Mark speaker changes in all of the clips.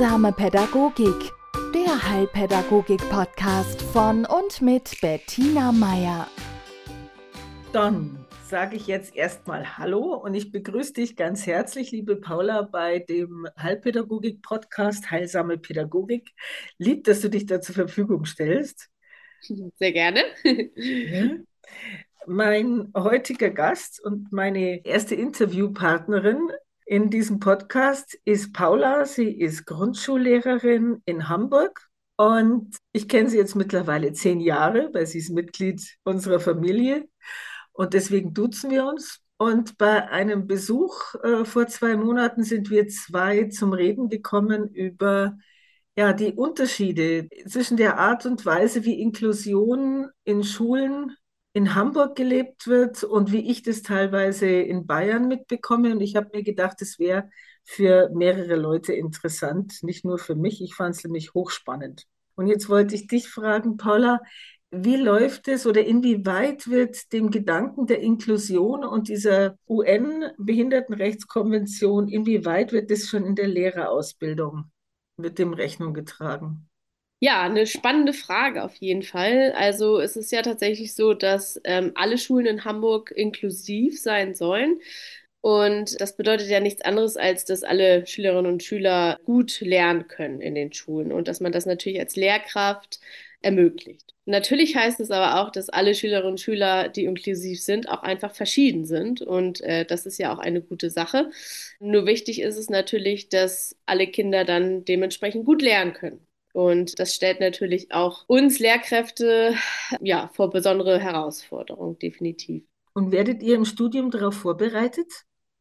Speaker 1: Heilsame Pädagogik, der Heilpädagogik-Podcast von und mit Bettina Meier.
Speaker 2: Dann sage ich jetzt erstmal Hallo und ich begrüße dich ganz herzlich, liebe Paula, bei dem Heilpädagogik-Podcast Heilsame Pädagogik. Lieb, dass du dich da zur Verfügung stellst.
Speaker 3: Sehr gerne.
Speaker 2: Ja. Mein heutiger Gast und meine erste Interviewpartnerin in diesem Podcast ist Paula. Sie ist Grundschullehrerin in Hamburg und ich kenne sie jetzt mittlerweile zehn Jahre, weil sie ist Mitglied unserer Familie und deswegen duzen wir uns. Und bei einem Besuch äh, vor zwei Monaten sind wir zwei zum Reden gekommen über ja, die Unterschiede zwischen der Art und Weise, wie Inklusion in Schulen in Hamburg gelebt wird und wie ich das teilweise in Bayern mitbekomme. Und ich habe mir gedacht, es wäre für mehrere Leute interessant, nicht nur für mich. Ich fand es nämlich hochspannend. Und jetzt wollte ich dich fragen, Paula, wie läuft es oder inwieweit wird dem Gedanken der Inklusion und dieser UN-Behindertenrechtskonvention, inwieweit wird das schon in der Lehrerausbildung mit dem Rechnung getragen?
Speaker 3: Ja, eine spannende Frage auf jeden Fall. Also es ist ja tatsächlich so, dass ähm, alle Schulen in Hamburg inklusiv sein sollen. Und das bedeutet ja nichts anderes, als dass alle Schülerinnen und Schüler gut lernen können in den Schulen und dass man das natürlich als Lehrkraft ermöglicht. Natürlich heißt es aber auch, dass alle Schülerinnen und Schüler, die inklusiv sind, auch einfach verschieden sind. Und äh, das ist ja auch eine gute Sache. Nur wichtig ist es natürlich, dass alle Kinder dann dementsprechend gut lernen können. Und das stellt natürlich auch uns Lehrkräfte ja, vor besondere Herausforderungen, definitiv.
Speaker 2: Und werdet ihr im Studium darauf vorbereitet?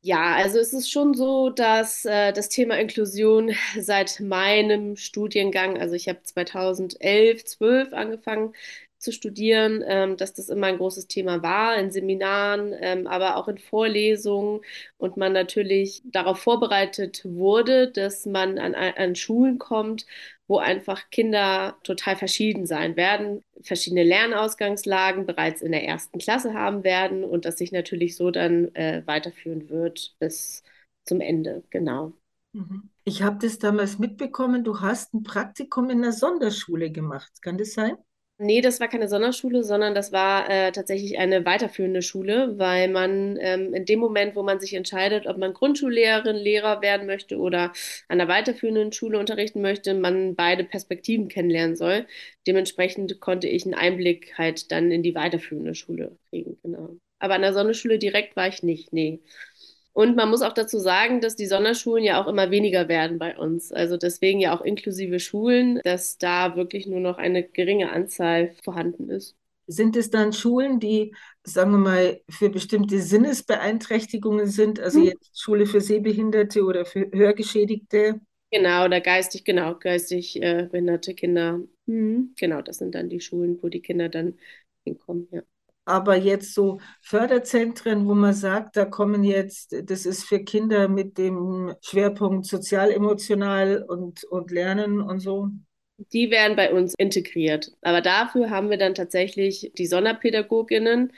Speaker 3: Ja, also es ist schon so, dass äh, das Thema Inklusion seit meinem Studiengang, also ich habe 2011, 12 angefangen zu studieren, ähm, dass das immer ein großes Thema war in Seminaren, ähm, aber auch in Vorlesungen und man natürlich darauf vorbereitet wurde, dass man an, an Schulen kommt, wo einfach Kinder total verschieden sein werden, verschiedene Lernausgangslagen bereits in der ersten Klasse haben werden und das sich natürlich so dann äh, weiterführen wird bis zum Ende, genau.
Speaker 2: Mhm. Ich habe das damals mitbekommen, du hast ein Praktikum in einer Sonderschule gemacht. Kann das sein?
Speaker 3: Nee, das war keine Sonderschule, sondern das war äh, tatsächlich eine weiterführende Schule, weil man ähm, in dem Moment, wo man sich entscheidet, ob man Grundschullehrerin, Lehrer werden möchte oder an einer weiterführenden Schule unterrichten möchte, man beide Perspektiven kennenlernen soll. Dementsprechend konnte ich einen Einblick halt dann in die weiterführende Schule kriegen, genau. Aber an der Sonderschule direkt war ich nicht, nee. Und man muss auch dazu sagen, dass die Sonderschulen ja auch immer weniger werden bei uns. Also deswegen ja auch inklusive Schulen, dass da wirklich nur noch eine geringe Anzahl vorhanden ist.
Speaker 2: Sind es dann Schulen, die, sagen wir mal, für bestimmte Sinnesbeeinträchtigungen sind? Also hm. jetzt Schule für Sehbehinderte oder für Hörgeschädigte?
Speaker 3: Genau, oder geistig, genau, geistig äh, behinderte Kinder. Hm. Genau, das sind dann die Schulen, wo die Kinder dann hinkommen, ja
Speaker 2: aber jetzt so Förderzentren, wo man sagt, da kommen jetzt, das ist für Kinder mit dem Schwerpunkt sozial-emotional und, und Lernen und so.
Speaker 3: Die werden bei uns integriert. Aber dafür haben wir dann tatsächlich die Sonderpädagoginnen,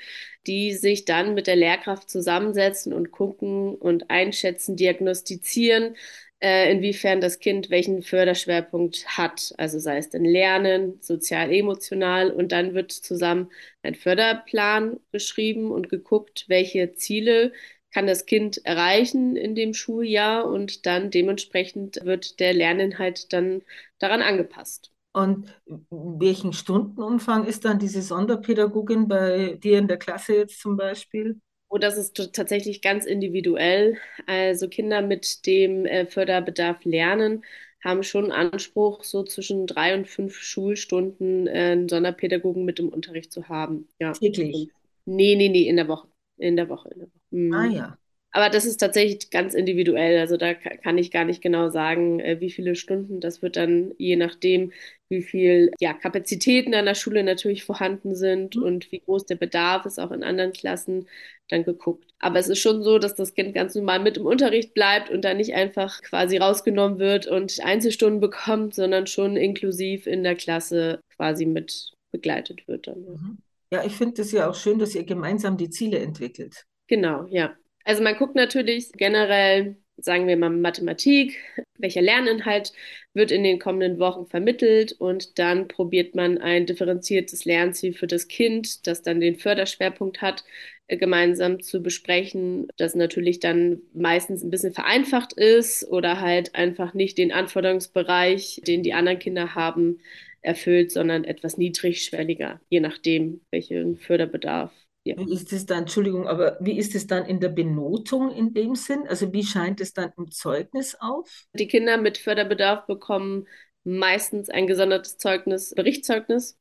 Speaker 3: die sich dann mit der Lehrkraft zusammensetzen und gucken und einschätzen, diagnostizieren, äh, inwiefern das Kind welchen Förderschwerpunkt hat. Also sei es denn Lernen, sozial-emotional und dann wird zusammen ein Förderplan beschrieben und geguckt, welche Ziele kann das Kind erreichen in dem Schuljahr und dann dementsprechend wird der Lerninhalt dann daran angepasst.
Speaker 2: Und welchen Stundenumfang ist dann diese Sonderpädagogin bei dir in der Klasse jetzt zum Beispiel?
Speaker 3: Oh, das ist tatsächlich ganz individuell. Also Kinder mit dem äh, Förderbedarf lernen haben schon Anspruch, so zwischen drei und fünf Schulstunden äh, einen Sonderpädagogen mit im Unterricht zu haben.
Speaker 2: Ja. Täglich?
Speaker 3: Nee, nee, nee, in der Woche. In der Woche. In der Woche.
Speaker 2: Mhm. Ah ja.
Speaker 3: Aber das ist tatsächlich ganz individuell. Also da kann ich gar nicht genau sagen, äh, wie viele Stunden. Das wird dann je nachdem, wie viel ja, Kapazitäten an der Schule natürlich vorhanden sind mhm. und wie groß der Bedarf ist, auch in anderen Klassen, dann geguckt. Aber es ist schon so, dass das Kind ganz normal mit im Unterricht bleibt und dann nicht einfach quasi rausgenommen wird und Einzelstunden bekommt, sondern schon inklusiv in der Klasse quasi mit begleitet wird. Dann.
Speaker 2: Mhm. Ja, ich finde es ja auch schön, dass ihr gemeinsam die Ziele entwickelt.
Speaker 3: Genau, ja. Also man guckt natürlich generell, sagen wir mal Mathematik, welcher Lerninhalt wird in den kommenden Wochen vermittelt und dann probiert man ein differenziertes Lernziel für das Kind, das dann den Förderschwerpunkt hat, äh, gemeinsam zu besprechen, das natürlich dann meistens ein bisschen vereinfacht ist oder halt einfach nicht den Anforderungsbereich, den die anderen Kinder haben, erfüllt, sondern etwas niedrigschwelliger, je nachdem, welchen Förderbedarf
Speaker 2: ja. Wie ist es dann, Entschuldigung, aber wie ist es dann in der Benotung in dem Sinn? Also wie scheint es dann im Zeugnis auf?
Speaker 3: Die Kinder mit Förderbedarf bekommen meistens ein gesondertes Zeugnis, Berichtszeugnis,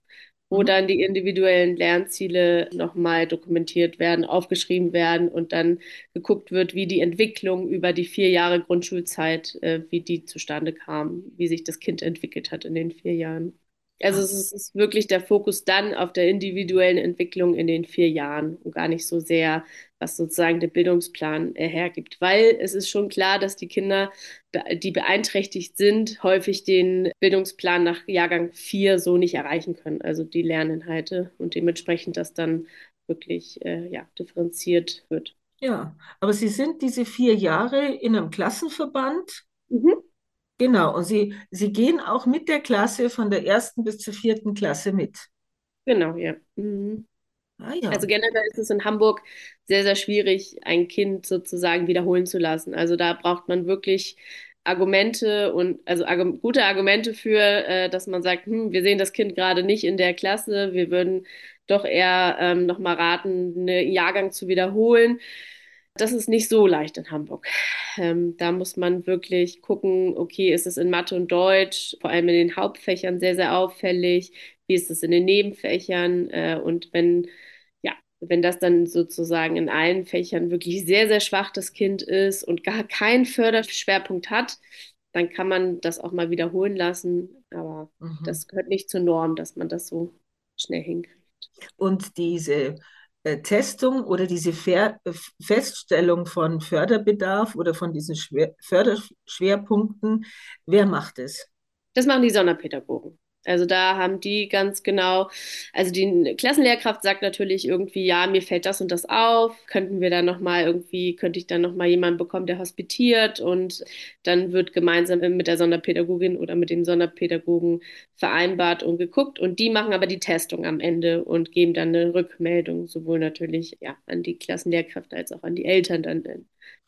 Speaker 3: wo mhm. dann die individuellen Lernziele nochmal dokumentiert werden, aufgeschrieben werden und dann geguckt wird, wie die Entwicklung über die vier Jahre Grundschulzeit, äh, wie die zustande kam, wie sich das Kind entwickelt hat in den vier Jahren. Also es ist wirklich der Fokus dann auf der individuellen Entwicklung in den vier Jahren und gar nicht so sehr, was sozusagen der Bildungsplan hergibt. Weil es ist schon klar, dass die Kinder, die beeinträchtigt sind, häufig den Bildungsplan nach Jahrgang 4 so nicht erreichen können. Also die Lerninhalte und dementsprechend das dann wirklich äh, ja, differenziert wird.
Speaker 2: Ja, aber Sie sind diese vier Jahre in einem Klassenverband. Mhm. Genau, und Sie, Sie gehen auch mit der Klasse von der ersten bis zur vierten Klasse mit.
Speaker 3: Genau, ja. Mhm. Ah, ja. Also generell ist es in Hamburg sehr, sehr schwierig, ein Kind sozusagen wiederholen zu lassen. Also da braucht man wirklich Argumente und also arg gute Argumente für, äh, dass man sagt, hm, wir sehen das Kind gerade nicht in der Klasse, wir würden doch eher ähm, nochmal raten, einen Jahrgang zu wiederholen. Das ist nicht so leicht in Hamburg. Ähm, da muss man wirklich gucken, okay, ist es in Mathe und Deutsch, vor allem in den Hauptfächern sehr, sehr auffällig? Wie ist es in den Nebenfächern? Äh, und wenn, ja, wenn das dann sozusagen in allen Fächern wirklich sehr, sehr schwach das Kind ist und gar keinen Förderschwerpunkt hat, dann kann man das auch mal wiederholen lassen. Aber mhm. das gehört nicht zur Norm, dass man das so schnell hinkriegt.
Speaker 2: Und diese Testung oder diese Ver äh, Feststellung von Förderbedarf oder von diesen Schwer Förderschwerpunkten, wer macht es?
Speaker 3: Das machen die Sonderpädagogen. Also da haben die ganz genau, also die Klassenlehrkraft sagt natürlich irgendwie, ja, mir fällt das und das auf, könnten wir dann nochmal irgendwie, könnte ich dann nochmal jemanden bekommen, der hospitiert und dann wird gemeinsam mit der Sonderpädagogin oder mit den Sonderpädagogen vereinbart und geguckt und die machen aber die Testung am Ende und geben dann eine Rückmeldung, sowohl natürlich ja, an die Klassenlehrkräfte als auch an die Eltern dann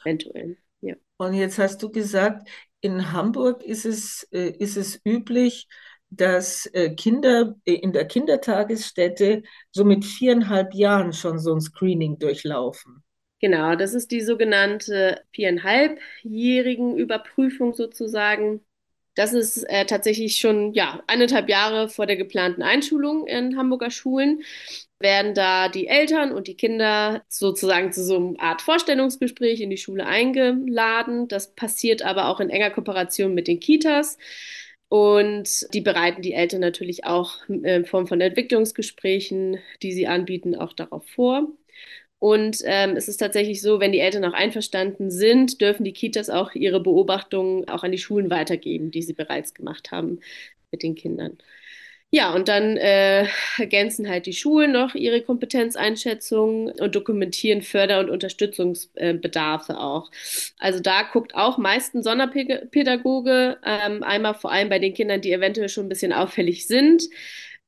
Speaker 3: eventuell. Ja.
Speaker 2: Und jetzt hast du gesagt, in Hamburg ist es, äh, ist es üblich, dass äh, Kinder äh, in der Kindertagesstätte so mit viereinhalb Jahren schon so ein Screening durchlaufen.
Speaker 3: Genau, das ist die sogenannte viereinhalbjährigen Überprüfung sozusagen. Das ist äh, tatsächlich schon ja, eineinhalb Jahre vor der geplanten Einschulung in Hamburger Schulen. Werden da die Eltern und die Kinder sozusagen zu so einer Art Vorstellungsgespräch in die Schule eingeladen. Das passiert aber auch in enger Kooperation mit den Kitas. Und die bereiten die Eltern natürlich auch äh, in Form von Entwicklungsgesprächen, die sie anbieten, auch darauf vor. Und ähm, es ist tatsächlich so, wenn die Eltern auch einverstanden sind, dürfen die Kitas auch ihre Beobachtungen auch an die Schulen weitergeben, die sie bereits gemacht haben mit den Kindern. Ja, und dann äh, ergänzen halt die Schulen noch ihre Kompetenzeinschätzung und dokumentieren Förder- und Unterstützungsbedarfe auch. Also da guckt auch meist ein Sonderpädagoge, ähm, einmal vor allem bei den Kindern, die eventuell schon ein bisschen auffällig sind.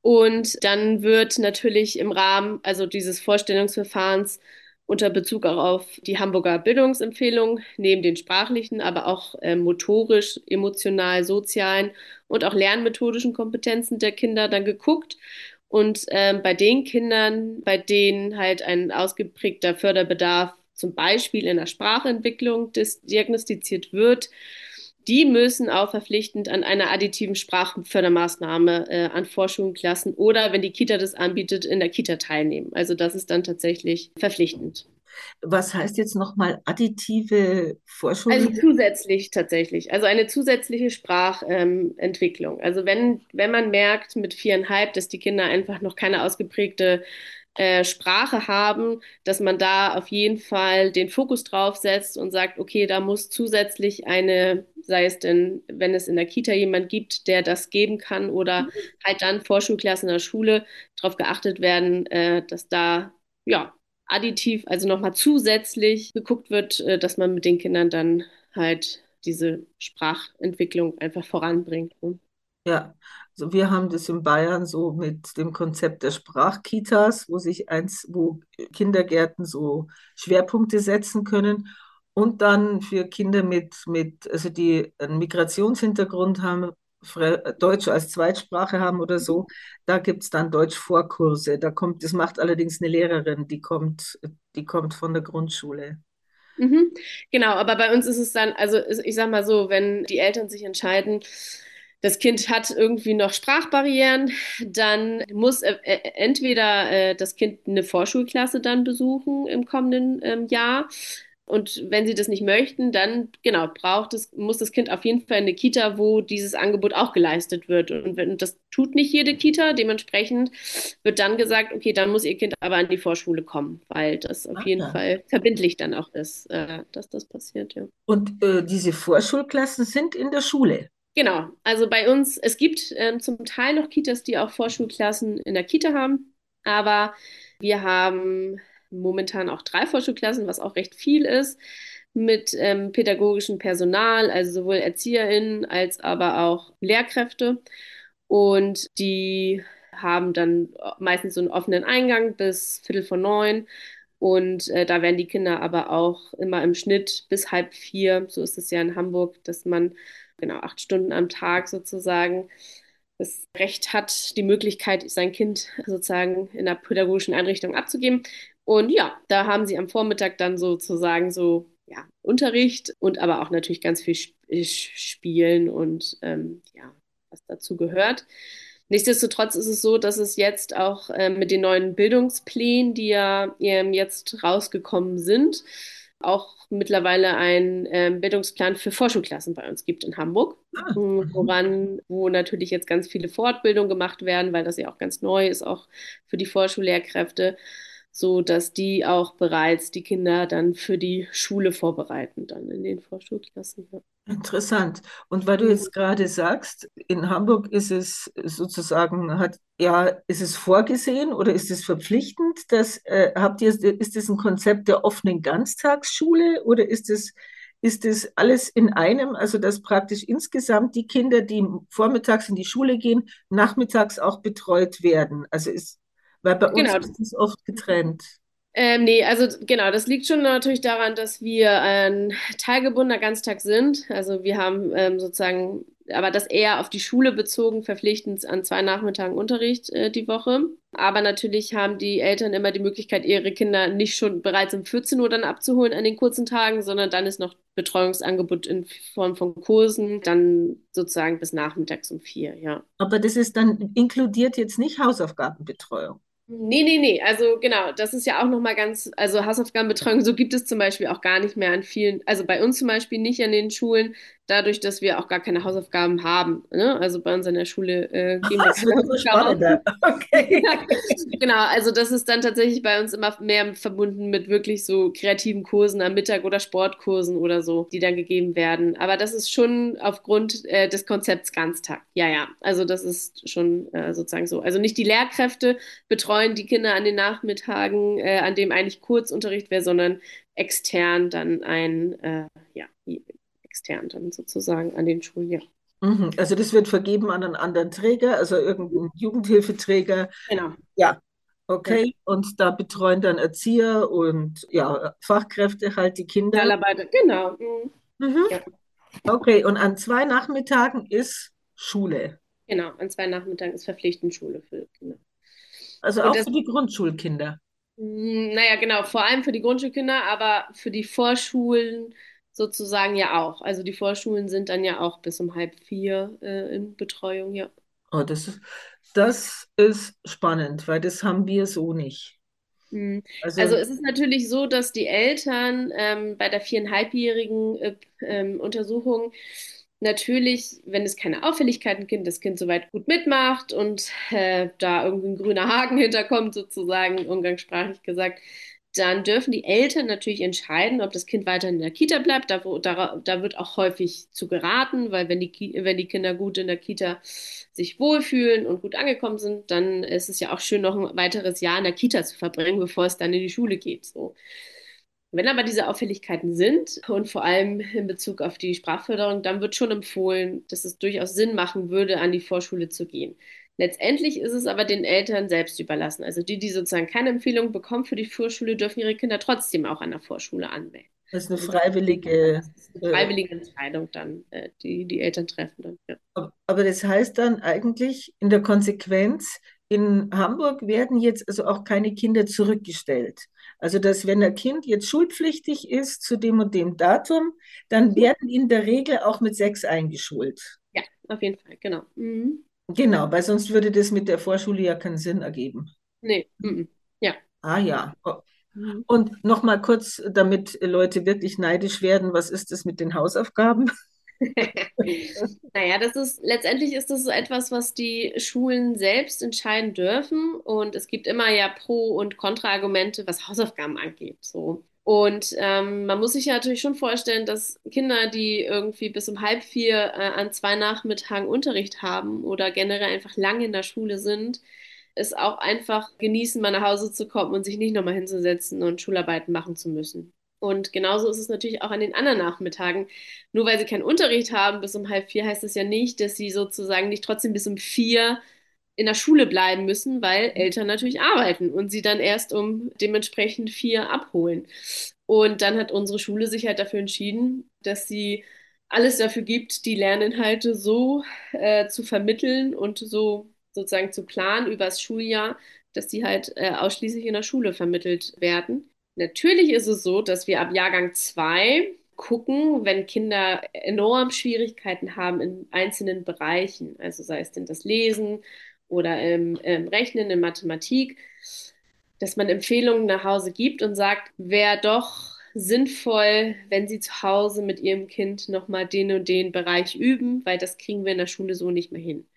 Speaker 3: Und dann wird natürlich im Rahmen, also dieses Vorstellungsverfahrens, unter Bezug auch auf die Hamburger Bildungsempfehlung, neben den sprachlichen, aber auch äh, motorisch, emotional, sozialen und auch lernmethodischen Kompetenzen der Kinder dann geguckt. Und ähm, bei den Kindern, bei denen halt ein ausgeprägter Förderbedarf zum Beispiel in der Sprachentwicklung diagnostiziert wird, die müssen auch verpflichtend an einer additiven Sprachfördermaßnahme äh, an Vorschulklassen oder, wenn die Kita das anbietet, in der Kita teilnehmen. Also das ist dann tatsächlich verpflichtend.
Speaker 2: Was heißt jetzt nochmal additive Vorschulung?
Speaker 3: Also zusätzlich tatsächlich. Also eine zusätzliche Sprachentwicklung. Ähm, also wenn, wenn man merkt mit viereinhalb, dass die Kinder einfach noch keine ausgeprägte äh, Sprache haben, dass man da auf jeden Fall den Fokus drauf setzt und sagt, okay, da muss zusätzlich eine, sei es denn, wenn es in der Kita jemand gibt, der das geben kann oder mhm. halt dann Vorschulklassen in der Schule darauf geachtet werden, äh, dass da ja additiv, also nochmal zusätzlich geguckt wird, äh, dass man mit den Kindern dann halt diese Sprachentwicklung einfach voranbringt. Ne?
Speaker 2: Ja, also wir haben das in Bayern so mit dem Konzept der Sprachkitas, wo sich eins, wo Kindergärten so Schwerpunkte setzen können und dann für Kinder mit, mit also die einen Migrationshintergrund haben, Deutsch als Zweitsprache haben oder so, da gibt es dann Deutsch-Vorkurse. Da kommt, das macht allerdings eine Lehrerin, die kommt, die kommt von der Grundschule.
Speaker 3: Mhm. Genau, aber bei uns ist es dann, also ich sag mal so, wenn die Eltern sich entscheiden, das Kind hat irgendwie noch Sprachbarrieren, dann muss äh, entweder äh, das Kind eine Vorschulklasse dann besuchen im kommenden ähm, Jahr. Und wenn sie das nicht möchten, dann genau braucht es, muss das Kind auf jeden Fall in eine Kita, wo dieses Angebot auch geleistet wird. Und wenn das tut nicht jede Kita, dementsprechend wird dann gesagt, okay, dann muss ihr Kind aber an die Vorschule kommen, weil das auf Ach, jeden ja. Fall verbindlich dann auch ist, äh, dass das passiert, ja.
Speaker 2: Und äh, diese Vorschulklassen sind in der Schule.
Speaker 3: Genau, also bei uns, es gibt ähm, zum Teil noch Kitas, die auch Vorschulklassen in der Kita haben, aber wir haben momentan auch drei Vorschulklassen, was auch recht viel ist, mit ähm, pädagogischem Personal, also sowohl ErzieherInnen als aber auch Lehrkräfte. Und die haben dann meistens so einen offenen Eingang bis Viertel vor neun. Und äh, da werden die Kinder aber auch immer im Schnitt bis halb vier, so ist es ja in Hamburg, dass man genau acht Stunden am Tag sozusagen das Recht hat, die Möglichkeit, sein Kind sozusagen in der pädagogischen Einrichtung abzugeben. Und ja, da haben sie am Vormittag dann sozusagen so ja, Unterricht und aber auch natürlich ganz viel Spielen und ähm, ja, was dazu gehört. Nichtsdestotrotz ist es so, dass es jetzt auch ähm, mit den neuen Bildungsplänen, die ja ähm, jetzt rausgekommen sind, auch mittlerweile einen ähm, Bildungsplan für Vorschulklassen bei uns gibt in Hamburg, ah. Mhm, woran, wo natürlich jetzt ganz viele Fortbildungen gemacht werden, weil das ja auch ganz neu ist, auch für die Vorschullehrkräfte, so dass die auch bereits die Kinder dann für die Schule vorbereiten, dann in den Vorschulklassen. Ja.
Speaker 2: Interessant. Und weil du jetzt gerade sagst, in Hamburg ist es sozusagen, hat, ja, ist es vorgesehen oder ist es verpflichtend, dass, äh, habt ihr, ist es ein Konzept der offenen Ganztagsschule oder ist es, ist es alles in einem, also dass praktisch insgesamt die Kinder, die vormittags in die Schule gehen, nachmittags auch betreut werden? Also ist, weil bei uns genau. ist es oft getrennt.
Speaker 3: Ähm, nee, also genau, das liegt schon natürlich daran, dass wir ein teilgebundener Ganztag sind. Also wir haben ähm, sozusagen, aber das eher auf die Schule bezogen, verpflichtend an zwei Nachmittagen Unterricht äh, die Woche. Aber natürlich haben die Eltern immer die Möglichkeit, ihre Kinder nicht schon bereits um 14 Uhr dann abzuholen an den kurzen Tagen, sondern dann ist noch Betreuungsangebot in Form von Kursen, dann sozusagen bis nachmittags um vier, ja.
Speaker 2: Aber das ist dann inkludiert jetzt nicht Hausaufgabenbetreuung.
Speaker 3: Nee, nee, nee. Also genau, das ist ja auch nochmal ganz, also Hausaufgabenbetreuung, so gibt es zum Beispiel auch gar nicht mehr an vielen, also bei uns zum Beispiel nicht an den Schulen, dadurch, dass wir auch gar keine Hausaufgaben haben. Ne? Also bei uns an der Schule äh, geben wir keine Hausaufgaben. Okay. genau, also das ist dann tatsächlich bei uns immer mehr verbunden mit wirklich so kreativen Kursen am Mittag oder Sportkursen oder so, die dann gegeben werden. Aber das ist schon aufgrund äh, des Konzepts Ganztag. Ja, ja. Also das ist schon äh, sozusagen so. Also nicht die Lehrkräfte betreuen die Kinder an den Nachmittagen, äh, an dem eigentlich Kurzunterricht wäre, sondern extern dann ein, äh, ja, extern dann sozusagen an den Schulen, ja.
Speaker 2: Mhm. Also das wird vergeben an einen anderen Träger, also irgendeinen Jugendhilfeträger.
Speaker 3: Genau.
Speaker 2: Ja, okay. Ja. Und da betreuen dann Erzieher und ja, Fachkräfte halt die Kinder.
Speaker 3: Mitarbeiter, genau. Mhm.
Speaker 2: Mhm. Ja. Okay, und an zwei Nachmittagen ist Schule.
Speaker 3: Genau, an zwei Nachmittagen ist verpflichtend Schule für Kinder.
Speaker 2: Also und auch das, für die Grundschulkinder.
Speaker 3: Naja, genau, vor allem für die Grundschulkinder, aber für die Vorschulen sozusagen ja auch. Also die Vorschulen sind dann ja auch bis um halb vier äh, in Betreuung, ja.
Speaker 2: Oh, das ist, das ist spannend, weil das haben wir so nicht.
Speaker 3: Mhm. Also, also, es ist natürlich so, dass die Eltern ähm, bei der viereinhalbjährigen äh, ähm, Untersuchung natürlich, wenn es keine Auffälligkeiten gibt, das Kind soweit gut mitmacht und äh, da irgendwie ein grüner Haken hinterkommt, sozusagen umgangssprachlich gesagt, dann dürfen die Eltern natürlich entscheiden, ob das Kind weiter in der Kita bleibt. Da, da, da, wird auch häufig zu geraten, weil wenn die, wenn die Kinder gut in der Kita sich wohlfühlen und gut angekommen sind, dann ist es ja auch schön, noch ein weiteres Jahr in der Kita zu verbringen, bevor es dann in die Schule geht. So. Wenn aber diese Auffälligkeiten sind und vor allem in Bezug auf die Sprachförderung, dann wird schon empfohlen, dass es durchaus Sinn machen würde, an die Vorschule zu gehen. Letztendlich ist es aber den Eltern selbst überlassen. Also die, die sozusagen keine Empfehlung bekommen für die Vorschule, dürfen ihre Kinder trotzdem auch an der Vorschule anmelden.
Speaker 2: Das ist eine freiwillige,
Speaker 3: ist eine freiwillige Entscheidung dann, äh, die die Eltern treffen dann. Ja.
Speaker 2: Aber das heißt dann eigentlich in der Konsequenz, in Hamburg werden jetzt also auch keine Kinder zurückgestellt. Also, dass wenn ein Kind jetzt schulpflichtig ist zu dem und dem Datum, dann werden in der Regel auch mit sechs eingeschult.
Speaker 3: Ja, auf jeden Fall, genau. Mhm.
Speaker 2: Genau, weil sonst würde das mit der Vorschule ja keinen Sinn ergeben.
Speaker 3: Nee, mhm. ja.
Speaker 2: Ah ja. Mhm. Und nochmal kurz, damit Leute wirklich neidisch werden, was ist das mit den Hausaufgaben?
Speaker 3: naja, das ist letztendlich ist das so etwas, was die Schulen selbst entscheiden dürfen. Und es gibt immer ja Pro- und Kontraargumente, was Hausaufgaben angeht. So. Und ähm, man muss sich ja natürlich schon vorstellen, dass Kinder, die irgendwie bis um halb vier äh, an zwei Nachmittagen Unterricht haben oder generell einfach lange in der Schule sind, es auch einfach genießen, mal nach Hause zu kommen und sich nicht nochmal hinzusetzen und Schularbeiten machen zu müssen. Und genauso ist es natürlich auch an den anderen Nachmittagen. Nur weil sie keinen Unterricht haben bis um halb vier, heißt das ja nicht, dass sie sozusagen nicht trotzdem bis um vier in der Schule bleiben müssen, weil Eltern natürlich arbeiten und sie dann erst um dementsprechend vier abholen. Und dann hat unsere Schule sich halt dafür entschieden, dass sie alles dafür gibt, die Lerninhalte so äh, zu vermitteln und so sozusagen zu planen übers Schuljahr, dass die halt äh, ausschließlich in der Schule vermittelt werden. Natürlich ist es so, dass wir ab Jahrgang 2 gucken, wenn Kinder enorm Schwierigkeiten haben in einzelnen Bereichen, also sei es denn das Lesen oder im, im Rechnen, in Mathematik, dass man Empfehlungen nach Hause gibt und sagt, wer doch sinnvoll, wenn Sie zu Hause mit Ihrem Kind nochmal den und den Bereich üben, weil das kriegen wir in der Schule so nicht mehr hin.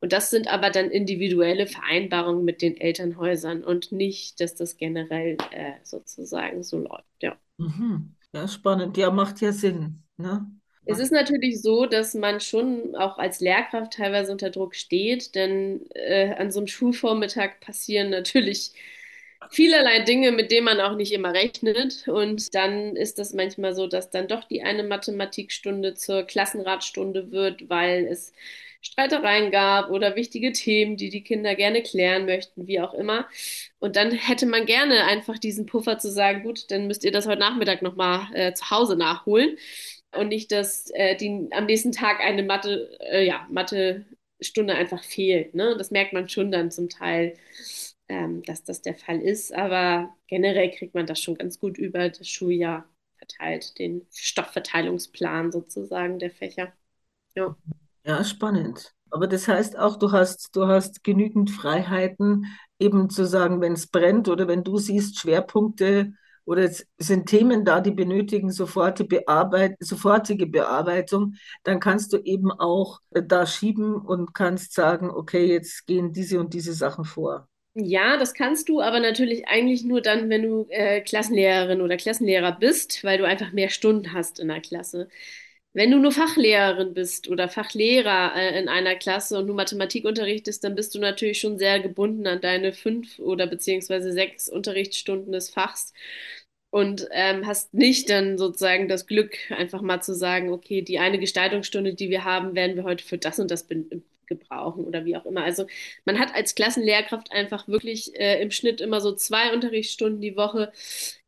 Speaker 3: Und das sind aber dann individuelle Vereinbarungen mit den Elternhäusern und nicht, dass das generell äh, sozusagen so läuft. Ja.
Speaker 2: Mhm. ja, spannend. Ja, macht ja Sinn. Ne?
Speaker 3: Es ist natürlich so, dass man schon auch als Lehrkraft teilweise unter Druck steht, denn äh, an so einem Schulvormittag passieren natürlich vielerlei Dinge, mit denen man auch nicht immer rechnet. Und dann ist das manchmal so, dass dann doch die eine Mathematikstunde zur Klassenratstunde wird, weil es Streitereien gab oder wichtige Themen, die die Kinder gerne klären möchten, wie auch immer. Und dann hätte man gerne einfach diesen Puffer zu sagen, gut, dann müsst ihr das heute Nachmittag nochmal äh, zu Hause nachholen. Und nicht, dass äh, die, am nächsten Tag eine Mathe, äh, ja, Mathe-Stunde einfach fehlt. Ne? Das merkt man schon dann zum Teil ähm, dass das der Fall ist. Aber generell kriegt man das schon ganz gut über das Schuljahr verteilt, den Stoffverteilungsplan sozusagen der Fächer. Ja,
Speaker 2: ja spannend. Aber das heißt auch, du hast, du hast genügend Freiheiten, eben zu sagen, wenn es brennt oder wenn du siehst Schwerpunkte oder es sind Themen da, die benötigen sofortige, Bearbeit sofortige Bearbeitung, dann kannst du eben auch da schieben und kannst sagen, okay, jetzt gehen diese und diese Sachen vor.
Speaker 3: Ja, das kannst du, aber natürlich eigentlich nur dann, wenn du äh, Klassenlehrerin oder Klassenlehrer bist, weil du einfach mehr Stunden hast in der Klasse. Wenn du nur Fachlehrerin bist oder Fachlehrer äh, in einer Klasse und du Mathematik unterrichtest, dann bist du natürlich schon sehr gebunden an deine fünf oder beziehungsweise sechs Unterrichtsstunden des Fachs und ähm, hast nicht dann sozusagen das Glück, einfach mal zu sagen, okay, die eine Gestaltungsstunde, die wir haben, werden wir heute für das und das gebrauchen oder wie auch immer. Also man hat als Klassenlehrkraft einfach wirklich äh, im Schnitt immer so zwei Unterrichtsstunden die Woche,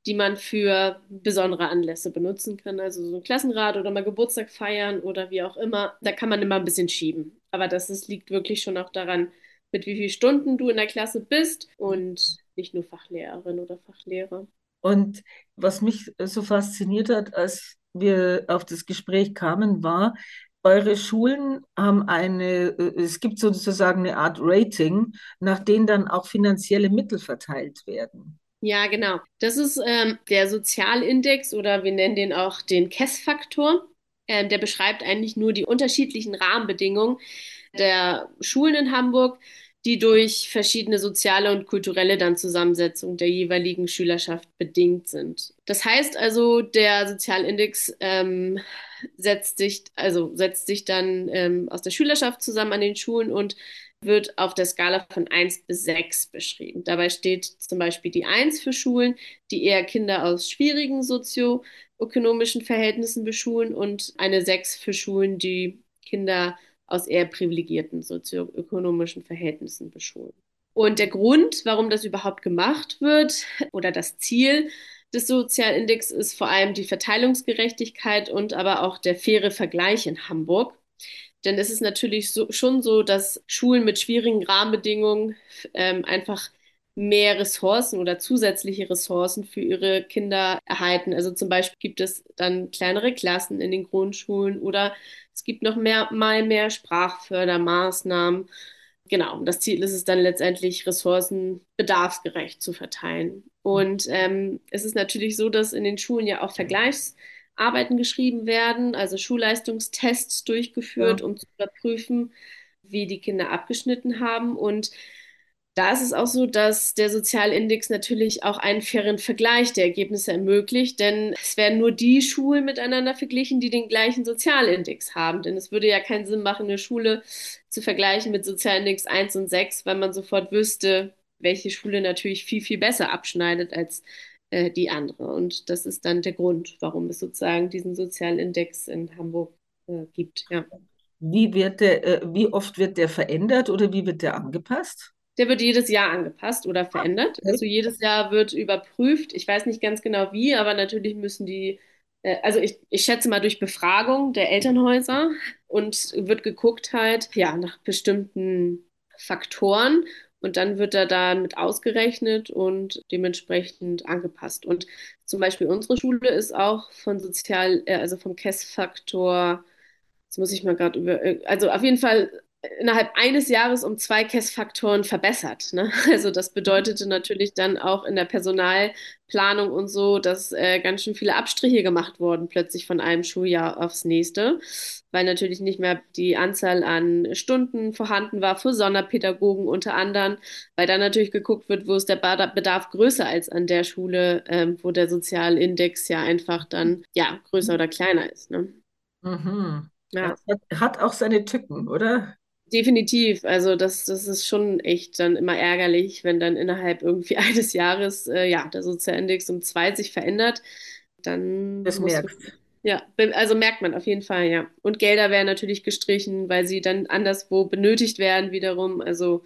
Speaker 3: die man für besondere Anlässe benutzen kann. Also so ein Klassenrat oder mal Geburtstag feiern oder wie auch immer. Da kann man immer ein bisschen schieben. Aber das ist, liegt wirklich schon auch daran, mit wie vielen Stunden du in der Klasse bist und nicht nur Fachlehrerin oder Fachlehrer.
Speaker 2: Und was mich so fasziniert hat, als wir auf das Gespräch kamen, war, eure Schulen haben eine, äh, es gibt sozusagen eine Art Rating, nach denen dann auch finanzielle Mittel verteilt werden.
Speaker 3: Ja, genau. Das ist ähm, der Sozialindex oder wir nennen den auch den KESS-Faktor. Ähm, der beschreibt eigentlich nur die unterschiedlichen Rahmenbedingungen der Schulen in Hamburg, die durch verschiedene soziale und kulturelle dann Zusammensetzung der jeweiligen Schülerschaft bedingt sind. Das heißt also, der Sozialindex ähm, setzt sich, also setzt sich dann ähm, aus der Schülerschaft zusammen an den Schulen und wird auf der Skala von 1 bis 6 beschrieben. Dabei steht zum Beispiel die 1 für Schulen, die eher Kinder aus schwierigen sozioökonomischen Verhältnissen beschulen und eine 6 für Schulen, die Kinder aus eher privilegierten sozioökonomischen Verhältnissen beschulen. Und der Grund, warum das überhaupt gemacht wird oder das Ziel des Sozialindex ist vor allem die Verteilungsgerechtigkeit und aber auch der faire Vergleich in Hamburg. Denn es ist natürlich so, schon so, dass Schulen mit schwierigen Rahmenbedingungen ähm, einfach mehr Ressourcen oder zusätzliche Ressourcen für ihre Kinder erhalten. Also zum Beispiel gibt es dann kleinere Klassen in den Grundschulen oder es gibt noch mehr, mal mehr Sprachfördermaßnahmen. Genau, das Ziel ist es dann letztendlich, Ressourcen bedarfsgerecht zu verteilen. Und ähm, es ist natürlich so, dass in den Schulen ja auch Vergleichs Arbeiten geschrieben werden, also Schulleistungstests durchgeführt, ja. um zu überprüfen, wie die Kinder abgeschnitten haben. Und da ist es auch so, dass der Sozialindex natürlich auch einen fairen Vergleich der Ergebnisse ermöglicht, denn es werden nur die Schulen miteinander verglichen, die den gleichen Sozialindex haben. Denn es würde ja keinen Sinn machen, eine Schule zu vergleichen mit Sozialindex 1 und 6, weil man sofort wüsste, welche Schule natürlich viel, viel besser abschneidet als äh, die andere. Und das ist dann der Grund, warum es sozusagen diesen Sozialindex in Hamburg äh, gibt. Ja.
Speaker 2: Wie, wird der, äh, wie oft wird der verändert oder wie wird der angepasst?
Speaker 3: Der wird jedes Jahr angepasst oder verändert. Okay. Also jedes Jahr wird überprüft. Ich weiß nicht ganz genau wie, aber natürlich müssen die, äh, also ich, ich schätze mal durch Befragung der Elternhäuser und wird geguckt halt, ja, nach bestimmten Faktoren und dann wird er damit ausgerechnet und dementsprechend angepasst. Und zum Beispiel unsere Schule ist auch von sozial, äh, also vom KESS-Faktor, jetzt muss ich mal gerade über, äh, also auf jeden Fall innerhalb eines Jahres um zwei KESS-Faktoren verbessert. Ne? Also das bedeutete natürlich dann auch in der Personalplanung und so, dass äh, ganz schön viele Abstriche gemacht wurden plötzlich von einem Schuljahr aufs nächste, weil natürlich nicht mehr die Anzahl an Stunden vorhanden war für Sonderpädagogen unter anderem, weil dann natürlich geguckt wird, wo ist der Bedarf größer als an der Schule, ähm, wo der Sozialindex ja einfach dann ja größer oder kleiner ist. Ne?
Speaker 2: Mhm. Ja. Hat, hat auch seine Tücken, oder?
Speaker 3: Definitiv. Also das, das ist schon echt dann immer ärgerlich, wenn dann innerhalb irgendwie eines Jahres äh, ja, der Sozialindex um zwei sich verändert. Dann
Speaker 2: das merkt.
Speaker 3: Ja, also merkt man auf jeden Fall, ja. Und Gelder werden natürlich gestrichen, weil sie dann anderswo benötigt werden wiederum. Also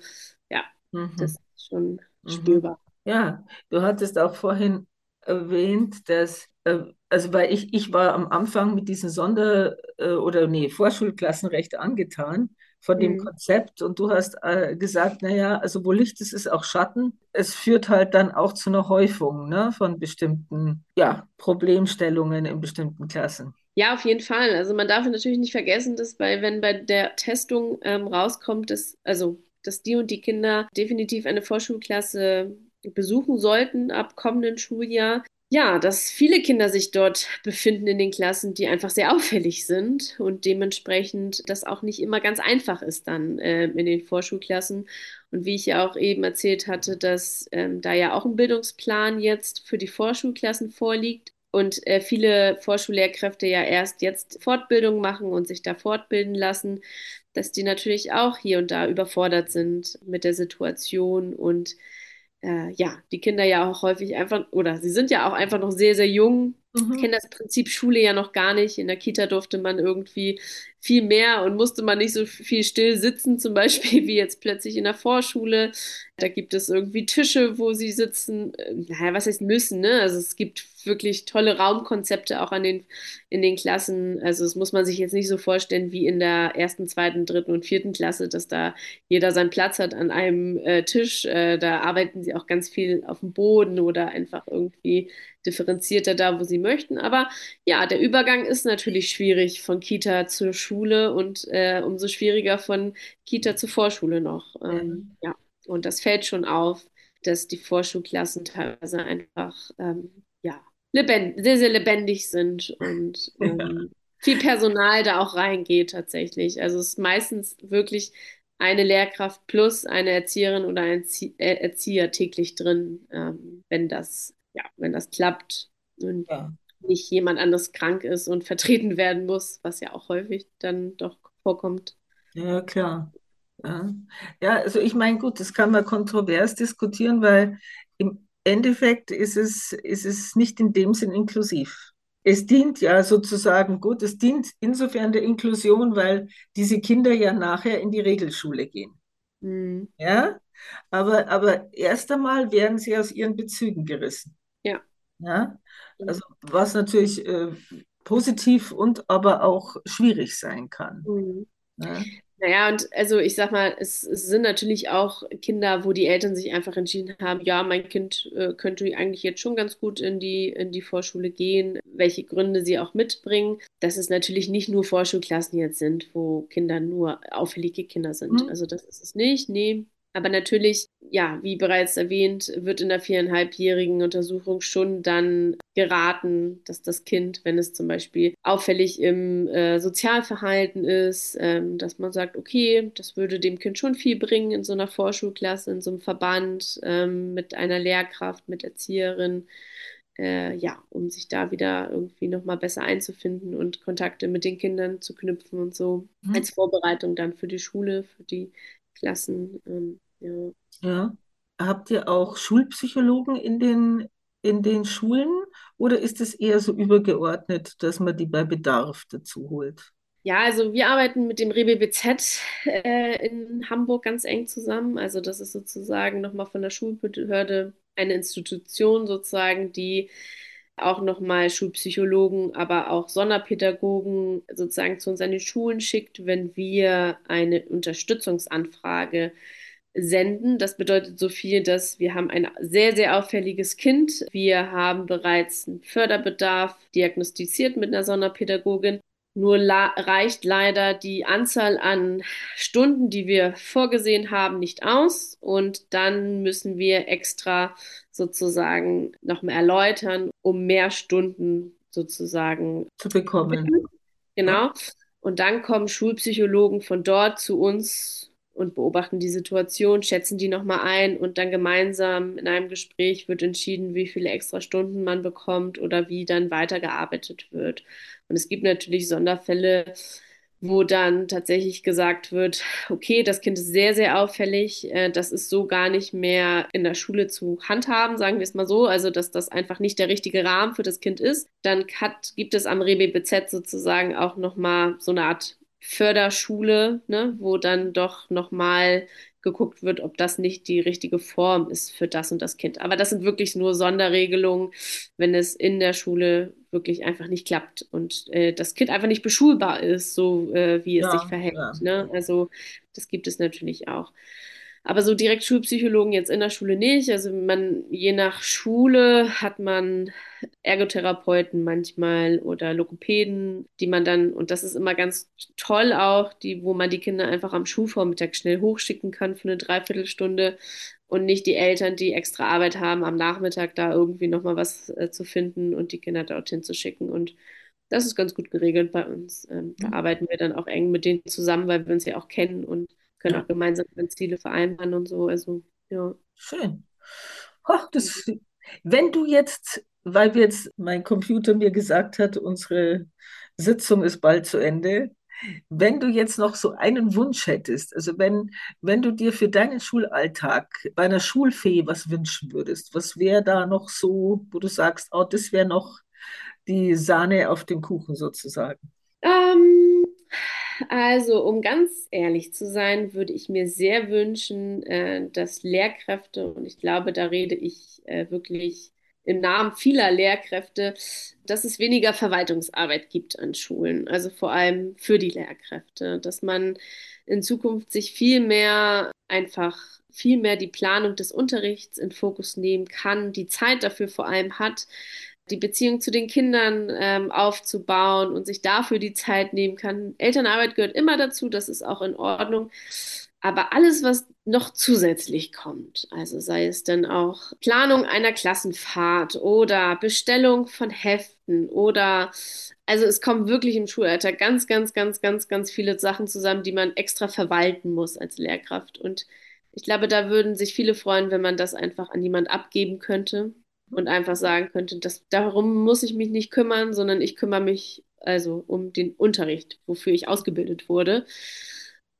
Speaker 3: ja, mhm. das ist schon mhm. spürbar.
Speaker 2: Ja, du hattest auch vorhin erwähnt, dass, also weil ich, ich war am Anfang mit diesen Sonder- äh, oder nee, Vorschulklassen recht angetan von dem mhm. Konzept. Und du hast äh, gesagt, naja, also wo Licht ist, ist auch Schatten. Es führt halt dann auch zu einer Häufung ne, von bestimmten ja, Problemstellungen in bestimmten Klassen.
Speaker 3: Ja, auf jeden Fall. Also man darf natürlich nicht vergessen, dass bei, wenn bei der Testung ähm, rauskommt, dass, also, dass die und die Kinder definitiv eine Vorschulklasse besuchen sollten ab kommenden Schuljahr, ja, dass viele Kinder sich dort befinden in den Klassen, die einfach sehr auffällig sind und dementsprechend das auch nicht immer ganz einfach ist dann äh, in den Vorschulklassen. Und wie ich ja auch eben erzählt hatte, dass ähm, da ja auch ein Bildungsplan jetzt für die Vorschulklassen vorliegt und äh, viele Vorschullehrkräfte ja erst jetzt Fortbildung machen und sich da fortbilden lassen, dass die natürlich auch hier und da überfordert sind mit der Situation und äh, ja, die Kinder ja auch häufig einfach, oder sie sind ja auch einfach noch sehr, sehr jung, mhm. kennen das Prinzip Schule ja noch gar nicht. In der Kita durfte man irgendwie viel mehr und musste man nicht so viel still sitzen, zum Beispiel wie jetzt plötzlich in der Vorschule. Da gibt es irgendwie Tische, wo sie sitzen. Äh, naja, was heißt müssen, ne? Also es gibt wirklich tolle Raumkonzepte auch an den, in den Klassen. Also das muss man sich jetzt nicht so vorstellen wie in der ersten, zweiten, dritten und vierten Klasse, dass da jeder seinen Platz hat an einem äh, Tisch. Äh, da arbeiten sie auch ganz viel auf dem Boden oder einfach irgendwie differenzierter da, wo sie möchten. Aber ja, der Übergang ist natürlich schwierig von Kita zur Schule und äh, umso schwieriger von Kita zur Vorschule noch. Ähm, ja, und das fällt schon auf, dass die Vorschulklassen teilweise einfach ähm, ja, lebend sehr, sehr lebendig sind und ähm, viel Personal da auch reingeht tatsächlich. Also es ist meistens wirklich eine Lehrkraft plus eine Erzieherin oder ein äh, Erzieher täglich drin, ähm, wenn das ja, wenn das klappt und ja. nicht jemand anderes krank ist und vertreten werden muss, was ja auch häufig dann doch vorkommt.
Speaker 2: Ja, klar. Ja, ja also ich meine, gut, das kann man kontrovers diskutieren, weil im Endeffekt ist es, ist es nicht in dem Sinn inklusiv. Es dient ja sozusagen, gut, es dient insofern der Inklusion, weil diese Kinder ja nachher in die Regelschule gehen.
Speaker 3: Mhm.
Speaker 2: Ja, aber, aber erst einmal werden sie aus ihren Bezügen gerissen.
Speaker 3: Ja.
Speaker 2: Ja, also was natürlich äh, positiv und aber auch schwierig sein kann.
Speaker 3: Mhm.
Speaker 2: Ja.
Speaker 3: Naja, und also ich sag mal, es, es sind natürlich auch Kinder, wo die Eltern sich einfach entschieden haben, ja, mein Kind äh, könnte eigentlich jetzt schon ganz gut in die, in die Vorschule gehen, welche Gründe sie auch mitbringen. Dass es natürlich nicht nur Vorschulklassen jetzt sind, wo Kinder nur auffällige Kinder sind.
Speaker 2: Mhm.
Speaker 3: Also das ist es nicht. Nee, aber natürlich, ja, wie bereits erwähnt, wird in der viereinhalbjährigen Untersuchung schon dann geraten, dass das Kind, wenn es zum Beispiel auffällig im äh, Sozialverhalten ist, ähm, dass man sagt, okay, das würde dem Kind schon viel bringen in so einer Vorschulklasse, in so einem Verband ähm, mit einer Lehrkraft, mit Erzieherin. Äh, ja, um sich da wieder irgendwie nochmal besser einzufinden und Kontakte mit den Kindern zu knüpfen und so
Speaker 2: Mhm.
Speaker 3: als Vorbereitung dann für die Schule, für die Klassen. Ähm, ja.
Speaker 2: Ja. Habt ihr auch Schulpsychologen in den, in den Schulen oder ist es eher so übergeordnet, dass man die bei Bedarf dazu holt?
Speaker 3: Ja, also wir arbeiten mit dem RBBZ äh, in Hamburg ganz eng zusammen. Also das ist sozusagen nochmal von der Schulbehörde eine Institution sozusagen, die auch nochmal Schulpsychologen, aber auch Sonderpädagogen sozusagen zu uns an die Schulen schickt, wenn wir eine Unterstützungsanfrage senden. Das bedeutet so viel, dass wir haben ein sehr, sehr auffälliges Kind. Wir haben bereits einen Förderbedarf diagnostiziert mit einer Sonderpädagogin. Nur reicht leider die Anzahl an Stunden, die wir vorgesehen haben, nicht aus. Und dann müssen wir extra sozusagen nochmal erläutern, um mehr Stunden sozusagen
Speaker 2: zu bekommen.
Speaker 3: Genau. Und dann kommen Schulpsychologen von dort zu uns und beobachten die Situation, schätzen die nochmal ein und dann gemeinsam in einem Gespräch wird entschieden, wie viele extra Stunden man bekommt oder wie dann weitergearbeitet wird. Und es gibt natürlich Sonderfälle, wo dann tatsächlich gesagt wird, okay, das Kind ist sehr, sehr auffällig, äh, das ist so gar nicht mehr in der Schule zu handhaben, sagen wir es mal so, also dass das einfach nicht der richtige Rahmen für das Kind ist. Dann hat, gibt es am RBBZ sozusagen auch nochmal so eine Art Förderschule, ne, wo dann doch nochmal geguckt wird, ob das nicht die richtige Form ist für das und das Kind. Aber das sind wirklich nur Sonderregelungen, wenn es in der Schule wirklich einfach nicht klappt und äh, das Kind einfach nicht beschulbar ist, so äh, wie es
Speaker 2: Ja,
Speaker 3: sich verhält.
Speaker 2: ja.
Speaker 3: Ne? Also das gibt es natürlich auch. Aber so direkt Schulpsychologen jetzt in der Schule nicht. Also man, je nach Schule hat man Ergotherapeuten manchmal oder Logopäden, die man dann, und das ist immer ganz toll auch, die, wo man die Kinder einfach am Schulvormittag schnell hochschicken kann für eine Dreiviertelstunde und nicht die Eltern, die extra Arbeit haben, am Nachmittag da irgendwie nochmal was äh, zu finden und die Kinder dorthin zu schicken. Und das ist ganz gut geregelt bei uns. Ähm, da
Speaker 2: Mhm.
Speaker 3: arbeiten wir dann auch eng mit denen zusammen, weil wir uns ja auch kennen und können auch gemeinsam Ziele vereinbaren und so. Also, ja.
Speaker 2: Schön. Ach, das, wenn du jetzt, weil wir jetzt mein Computer mir gesagt hat, unsere Sitzung ist bald zu Ende, wenn du jetzt noch so einen Wunsch hättest, also wenn, wenn du dir für deinen Schulalltag bei einer Schulfee was wünschen würdest, was wäre da noch so, wo du sagst, oh, das wäre noch die Sahne auf dem Kuchen sozusagen?
Speaker 3: Ähm, also, um ganz ehrlich zu sein, würde ich mir sehr wünschen, äh, dass Lehrkräfte, und ich glaube, da rede ich äh, wirklich im Namen vieler Lehrkräfte, dass es weniger Verwaltungsarbeit gibt an Schulen, also vor allem für die Lehrkräfte, dass man in Zukunft sich viel mehr einfach viel mehr die Planung des Unterrichts in Fokus nehmen kann, die Zeit dafür vor allem hat, die Beziehung zu den Kindern ähm, aufzubauen und sich dafür die Zeit nehmen kann. Elternarbeit gehört immer dazu, das ist auch in Ordnung. Aber alles, was noch zusätzlich kommt, also sei es dann auch Planung einer Klassenfahrt oder Bestellung von Heften oder also es kommen wirklich im Schulalltag ganz, ganz, ganz, ganz, ganz viele Sachen zusammen, die man extra verwalten muss als Lehrkraft. Und ich glaube, da würden sich viele freuen, wenn man das einfach an jemand abgeben könnte und einfach sagen könnte, dass darum muss ich mich nicht kümmern, sondern ich kümmere mich also um den Unterricht, wofür ich ausgebildet wurde.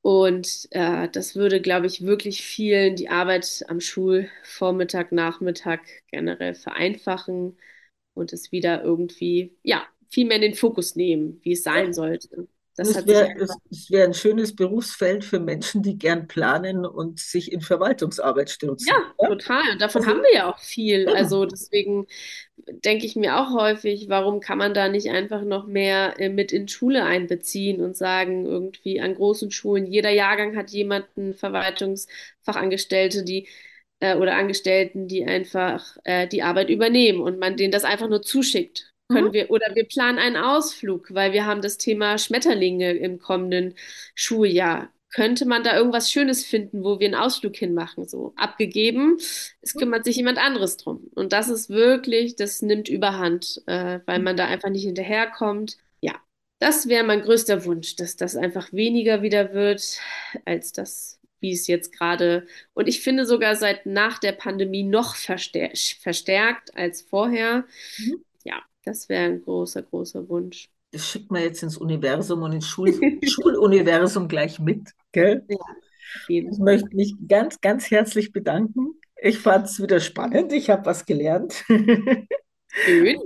Speaker 3: Und äh, das würde, glaube ich, wirklich vielen die Arbeit am Schulvormittag, Nachmittag generell vereinfachen und es wieder irgendwie, ja, viel mehr in den Fokus nehmen, wie es sein sollte.
Speaker 2: Das es wäre wär ein schönes Berufsfeld für Menschen, die gern planen und sich in Verwaltungsarbeit stürzen.
Speaker 3: Ja, ja? total. Und davon also, haben wir ja auch viel. Also deswegen denke ich mir auch häufig, warum kann man da nicht einfach noch mehr äh, mit in Schule einbeziehen und sagen, irgendwie an großen Schulen, jeder Jahrgang hat jemanden, Verwaltungsfachangestellte, die äh, oder Angestellten, die einfach äh, die Arbeit übernehmen und man denen das einfach nur zuschickt können mhm. wir, oder wir planen einen Ausflug, weil wir haben das Thema Schmetterlinge im kommenden Schuljahr. Könnte man da irgendwas Schönes finden, wo wir einen Ausflug hinmachen? So abgegeben, es mhm. kümmert sich jemand anderes drum. Und das ist wirklich, das nimmt überhand, äh, weil man da einfach nicht hinterherkommt. Ja, das wäre mein größter Wunsch, dass das einfach weniger wieder wird, als das, wie es jetzt gerade. Und ich finde sogar seit nach der Pandemie noch verstär verstärkt als vorher. Mhm. Das wäre ein großer, großer Wunsch.
Speaker 2: Das schickt man jetzt ins Universum und ins Schul Schuluniversum gleich mit, gell? Ja, ich möchte mich ganz, ganz herzlich bedanken. Ich fand es wieder spannend. Ich habe was gelernt. Schön.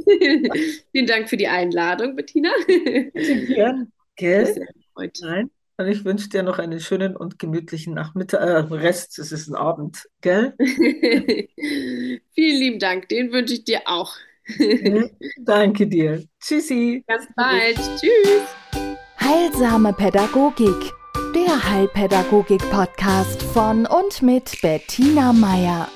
Speaker 3: Vielen Dank für die Einladung, Bettina.
Speaker 2: Gern, gell? Nein. Und ich wünsche dir noch einen schönen und gemütlichen Nachmittag, äh, Rest, es ist ein Abend, gell?
Speaker 3: Vielen lieben Dank, den wünsche ich dir auch.
Speaker 2: Danke dir. Tschüssi.
Speaker 3: Ganz bald. Tschüss.
Speaker 1: Heilsame Pädagogik. Der Heilpädagogik-Podcast von und mit Bettina Meier.